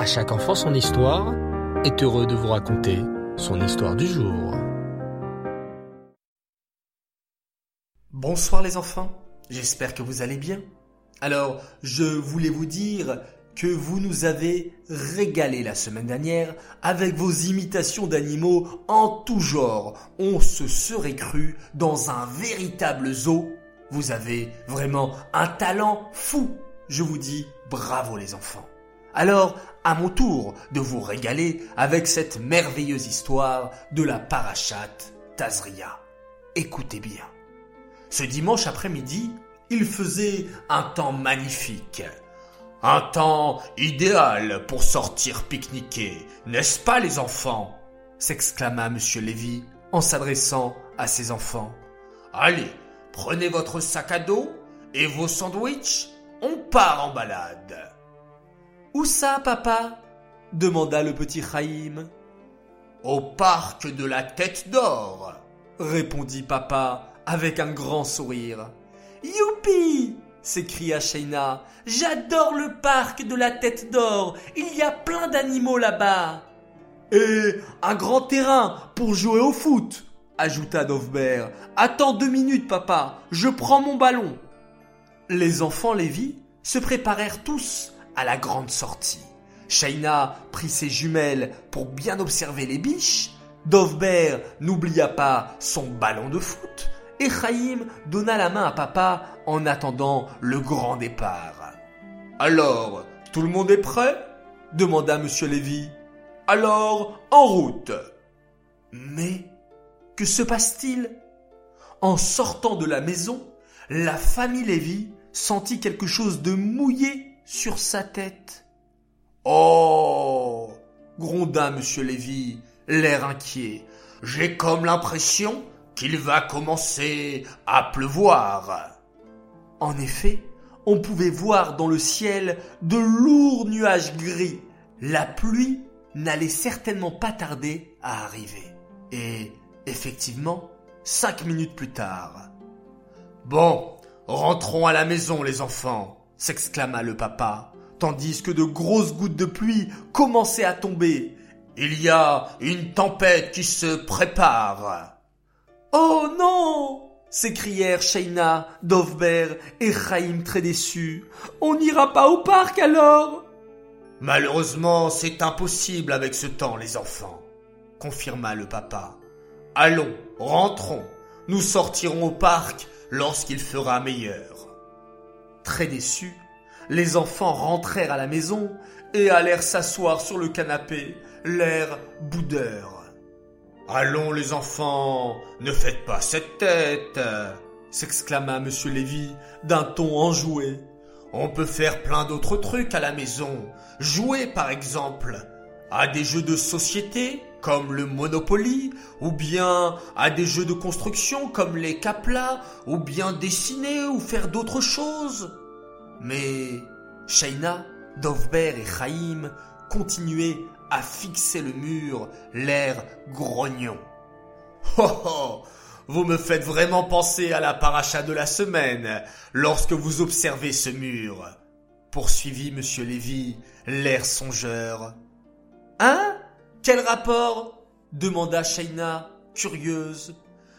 À chaque enfant son histoire est heureux de vous raconter son histoire du jour. Bonsoir les enfants, j'espère que vous allez bien. Alors, je voulais vous dire que vous nous avez régalé la semaine dernière avec vos imitations d'animaux en tout genre. On se serait cru dans un véritable zoo. Vous avez vraiment un talent fou. Je vous dis bravo les enfants. Alors, à mon tour de vous régaler avec cette merveilleuse histoire de la parachate Tazria. Écoutez bien. Ce dimanche après-midi, il faisait un temps magnifique. Un temps idéal pour sortir pique-niquer, n'est-ce pas les enfants? s'exclama M. Lévy en s'adressant à ses enfants. Allez, prenez votre sac à dos et vos sandwichs, on part en balade. Où ça, papa demanda le petit Chaïm. Au parc de la Tête d'Or, répondit papa avec un grand sourire. Youpi s'écria Shaina. J'adore le parc de la Tête d'Or. Il y a plein d'animaux là-bas. Et un grand terrain pour jouer au foot, ajouta Dovbert. Attends deux minutes, papa. Je prends mon ballon. Les enfants Lévi se préparèrent tous à la grande sortie. Shaina prit ses jumelles pour bien observer les biches. Dovbert n'oublia pas son ballon de foot. Et Chaim donna la main à papa en attendant le grand départ. Alors, tout le monde est prêt? demanda Monsieur Lévy. Alors, en route. Mais, que se passe-t-il? En sortant de la maison, la famille Lévy sentit quelque chose de mouillé sur sa tête. Oh gronda Monsieur Lévy, l'air inquiet. J'ai comme l'impression qu'il va commencer à pleuvoir. En effet, on pouvait voir dans le ciel de lourds nuages gris. La pluie n'allait certainement pas tarder à arriver. Et, effectivement, cinq minutes plus tard. Bon, rentrons à la maison, les enfants s'exclama le papa, tandis que de grosses gouttes de pluie commençaient à tomber. Il y a une tempête qui se prépare. Oh non s'écrièrent Shaina, Dovber et Chaim très déçus. On n'ira pas au parc alors Malheureusement, c'est impossible avec ce temps, les enfants, confirma le papa. Allons, rentrons. Nous sortirons au parc lorsqu'il fera meilleur. Très déçus, les enfants rentrèrent à la maison et allèrent s'asseoir sur le canapé, l'air boudeur. Allons les enfants, ne faites pas cette tête, s'exclama M. Lévy d'un ton enjoué. On peut faire plein d'autres trucs à la maison. Jouer par exemple à des jeux de société comme le Monopoly, ou bien à des jeux de construction comme les Caplas, ou bien dessiner ou faire d'autres choses. Mais Shaina, Dovber et Chaim continuaient à fixer le mur, l'air grognon. Oh oh Vous me faites vraiment penser à la paracha de la semaine lorsque vous observez ce mur. Poursuivit Monsieur Lévy, l'air songeur. Hein? Quel rapport demanda Shaina, curieuse.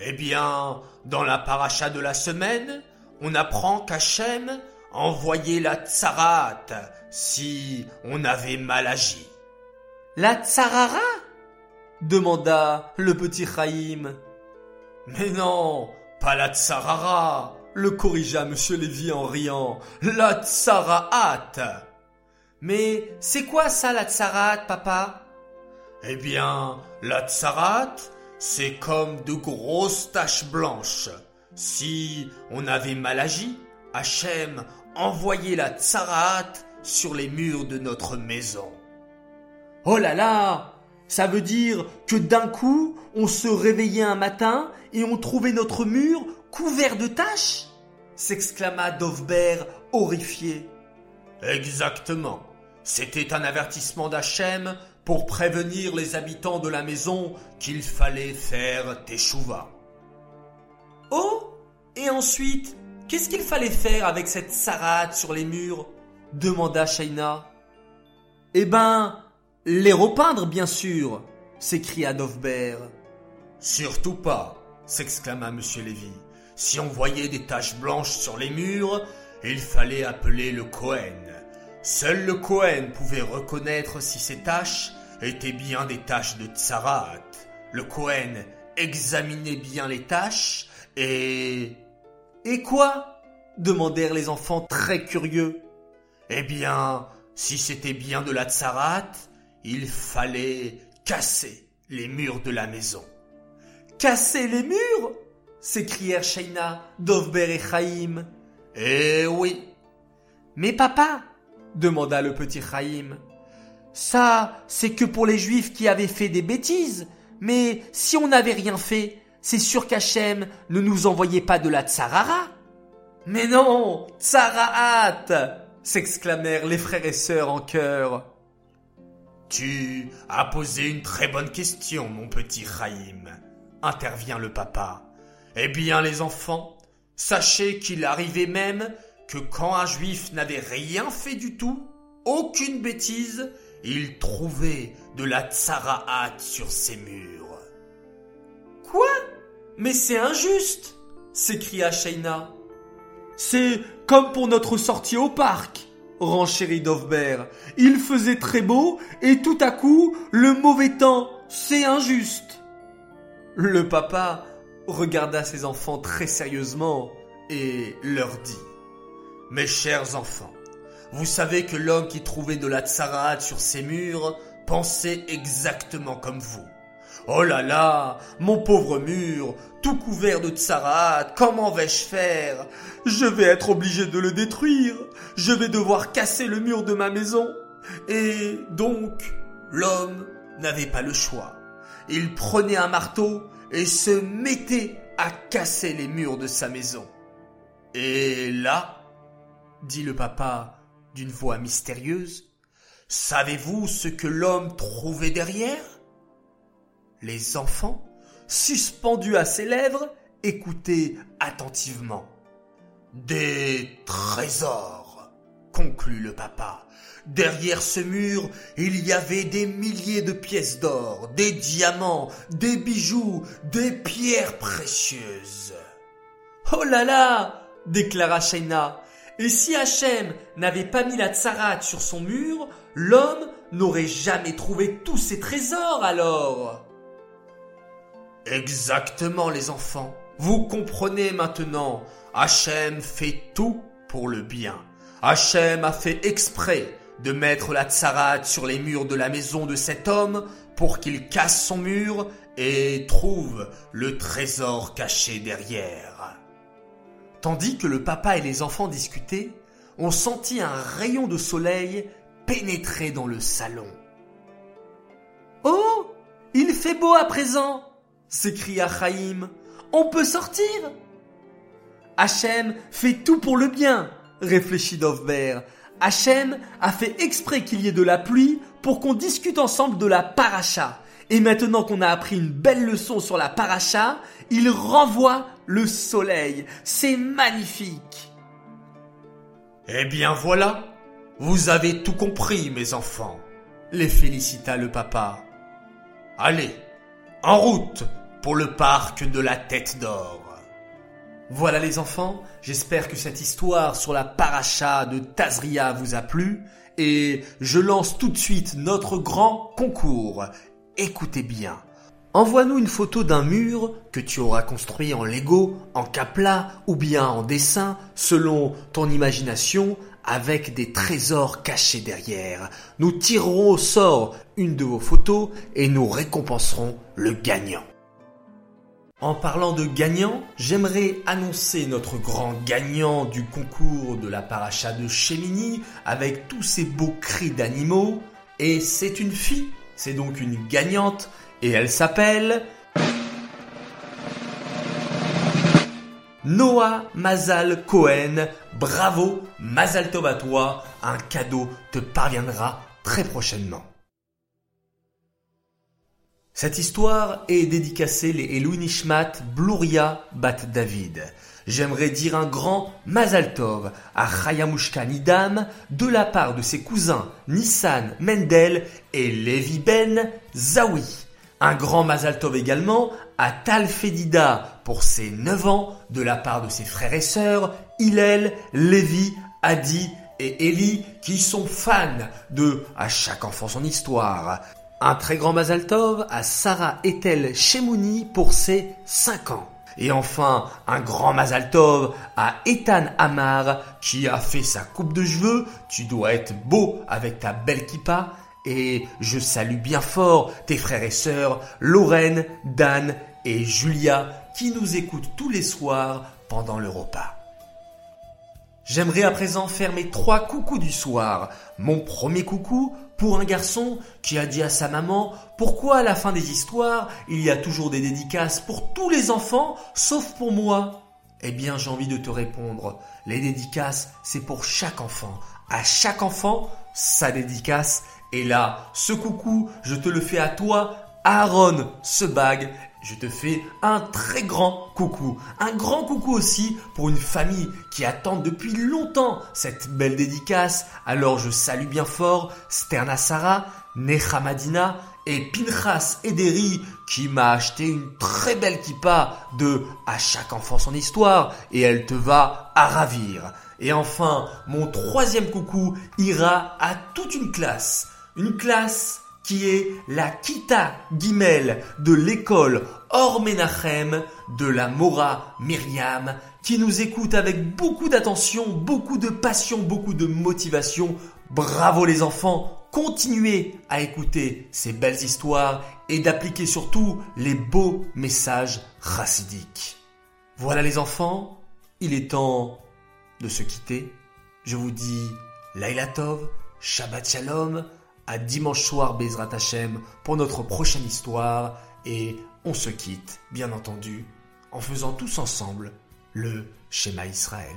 Eh bien, dans la paracha de la semaine, on apprend qu'Hachem envoyait la tsarat si on avait mal agi. La tsarara? demanda le petit Chaim. Mais non, pas la tsarara, le corrigea monsieur Lévy en riant. La tsaraat. Mais c'est quoi ça la tsarat, papa? Eh bien, la tsarat, c'est comme de grosses taches blanches. Si on avait mal agi, Hachem envoyait la tsarat sur les murs de notre maison. Oh là là Ça veut dire que d'un coup, on se réveillait un matin et on trouvait notre mur couvert de taches? s'exclama Dovber horrifié. Exactement. C'était un avertissement d'Hachem pour prévenir les habitants de la maison qu'il fallait faire teshuva. Oh Et ensuite, qu'est-ce qu'il fallait faire avec cette sarade sur les murs demanda Shaina. Eh ben, les repeindre, bien sûr, s'écria Dovber. Surtout pas, s'exclama Monsieur Lévy. Si on voyait des taches blanches sur les murs, il fallait appeler le Cohen. Seul le Cohen pouvait reconnaître si ces taches étaient bien des taches de Tsarat. Le Cohen examinait bien les taches et... Et quoi? demandèrent les enfants très curieux. Eh bien, si c'était bien de la Tsarat, il fallait casser les murs de la maison. Casser les murs s'écrièrent Shaina, Dovber et Chaim. Eh oui. Mais papa, demanda le petit Chaim, ça, c'est que pour les juifs qui avaient fait des bêtises. Mais si on n'avait rien fait, c'est sûr qu'Hachem ne nous envoyait pas de la tsarara. Mais non, tsaraat s'exclamèrent les frères et sœurs en chœur. Tu as posé une très bonne question, mon petit Chaim, intervient le papa. Eh bien, les enfants, sachez qu'il arrivait même que quand un juif n'avait rien fait du tout, aucune bêtise, il trouvait de la tsaraat sur ses murs. Quoi? Mais c'est injuste s'écria Shaina. C'est comme pour notre sortie au parc, renchérit Dovber. Il faisait très beau et tout à coup, le mauvais temps, c'est injuste. Le papa regarda ses enfants très sérieusement et leur dit Mes chers enfants, vous savez que l'homme qui trouvait de la tsaraat sur ses murs pensait exactement comme vous. Oh là là, mon pauvre mur, tout couvert de tsaraat, comment vais-je faire? Je vais être obligé de le détruire. Je vais devoir casser le mur de ma maison. Et donc, l'homme n'avait pas le choix. Il prenait un marteau et se mettait à casser les murs de sa maison. Et là, dit le papa d'une voix mystérieuse, savez-vous ce que l'homme trouvait derrière? Les enfants, suspendus à ses lèvres, écoutaient attentivement. Des trésors, conclut le papa. Derrière ce mur, il y avait des milliers de pièces d'or, des diamants, des bijoux, des pierres précieuses. Oh là là déclara Shaina. Et si Hachem n'avait pas mis la tsarat sur son mur, l'homme n'aurait jamais trouvé tous ses trésors alors. Exactement les enfants. Vous comprenez maintenant. Hachem fait tout pour le bien. Hachem a fait exprès de mettre la tsarat sur les murs de la maison de cet homme pour qu'il casse son mur et trouve le trésor caché derrière. Tandis que le papa et les enfants discutaient, on sentit un rayon de soleil pénétrer dans le salon. Oh Il fait beau à présent s'écria Chaim. On peut sortir Hachem fait tout pour le bien, réfléchit Dovber. Hachem a fait exprès qu'il y ait de la pluie pour qu'on discute ensemble de la paracha. Et maintenant qu'on a appris une belle leçon sur la paracha, il renvoie le soleil. C'est magnifique. Eh bien voilà, vous avez tout compris, mes enfants, les félicita le papa. Allez, en route pour le parc de la tête d'or. Voilà les enfants, j'espère que cette histoire sur la paracha de Tazria vous a plu et je lance tout de suite notre grand concours. Écoutez bien. Envoie-nous une photo d'un mur que tu auras construit en Lego, en capla ou bien en dessin selon ton imagination avec des trésors cachés derrière. Nous tirerons au sort une de vos photos et nous récompenserons le gagnant. En parlant de gagnant, j'aimerais annoncer notre grand gagnant du concours de la paracha de Chemini avec tous ces beaux cris d'animaux. Et c'est une fille, c'est donc une gagnante, et elle s'appelle... Noah Mazal Cohen. Bravo, Mazal Tov à toi. Un cadeau te parviendra très prochainement. Cette histoire est dédicacée les Elou Nishmat Bluria Bat David. j'aimerais dire un grand Mazal Tov à Chayamushka Nidam de la part de ses cousins Nissan Mendel et Levi Ben Zawi. Un grand Mazal Tov également à Tal Fedida pour ses 9 ans de la part de ses frères et sœurs Hillel, Levi, Adi et Eli qui sont fans de À chaque enfant son histoire. Un très grand Mazal Tov à Sarah Etel Shemouni pour ses 5 ans. Et enfin, un grand Mazal Tov à Ethan Amar qui a fait sa coupe de cheveux. Tu dois être beau avec ta belle kippa. Et je salue bien fort tes frères et sœurs Lorraine, Dan et Julia qui nous écoutent tous les soirs pendant le repas. J'aimerais à présent faire mes trois coucous du soir. Mon premier coucou pour un garçon qui a dit à sa maman pourquoi à la fin des histoires il y a toujours des dédicaces pour tous les enfants sauf pour moi? Eh bien j'ai envie de te répondre, les dédicaces c'est pour chaque enfant. À chaque enfant, sa dédicace. Et là, ce coucou, je te le fais à toi, Aaron ce bague je te fais un très grand coucou. Un grand coucou aussi pour une famille qui attend depuis longtemps cette belle dédicace. Alors je salue bien fort Sterna Sarah, Nechamadina et Pinchas Ederi qui m'a acheté une très belle kippa de À chaque enfant son histoire et elle te va à ravir. Et enfin, mon troisième coucou ira à toute une classe. Une classe qui est la Kita Gimel de l'école Or Menachem de la Mora Myriam, qui nous écoute avec beaucoup d'attention, beaucoup de passion, beaucoup de motivation. Bravo les enfants, continuez à écouter ces belles histoires et d'appliquer surtout les beaux messages chassidiques. Voilà les enfants, il est temps de se quitter. Je vous dis Laila Tov, Shabbat Shalom, à dimanche soir Bezrat Hashem pour notre prochaine histoire et on se quitte, bien entendu, en faisant tous ensemble le schéma Israël.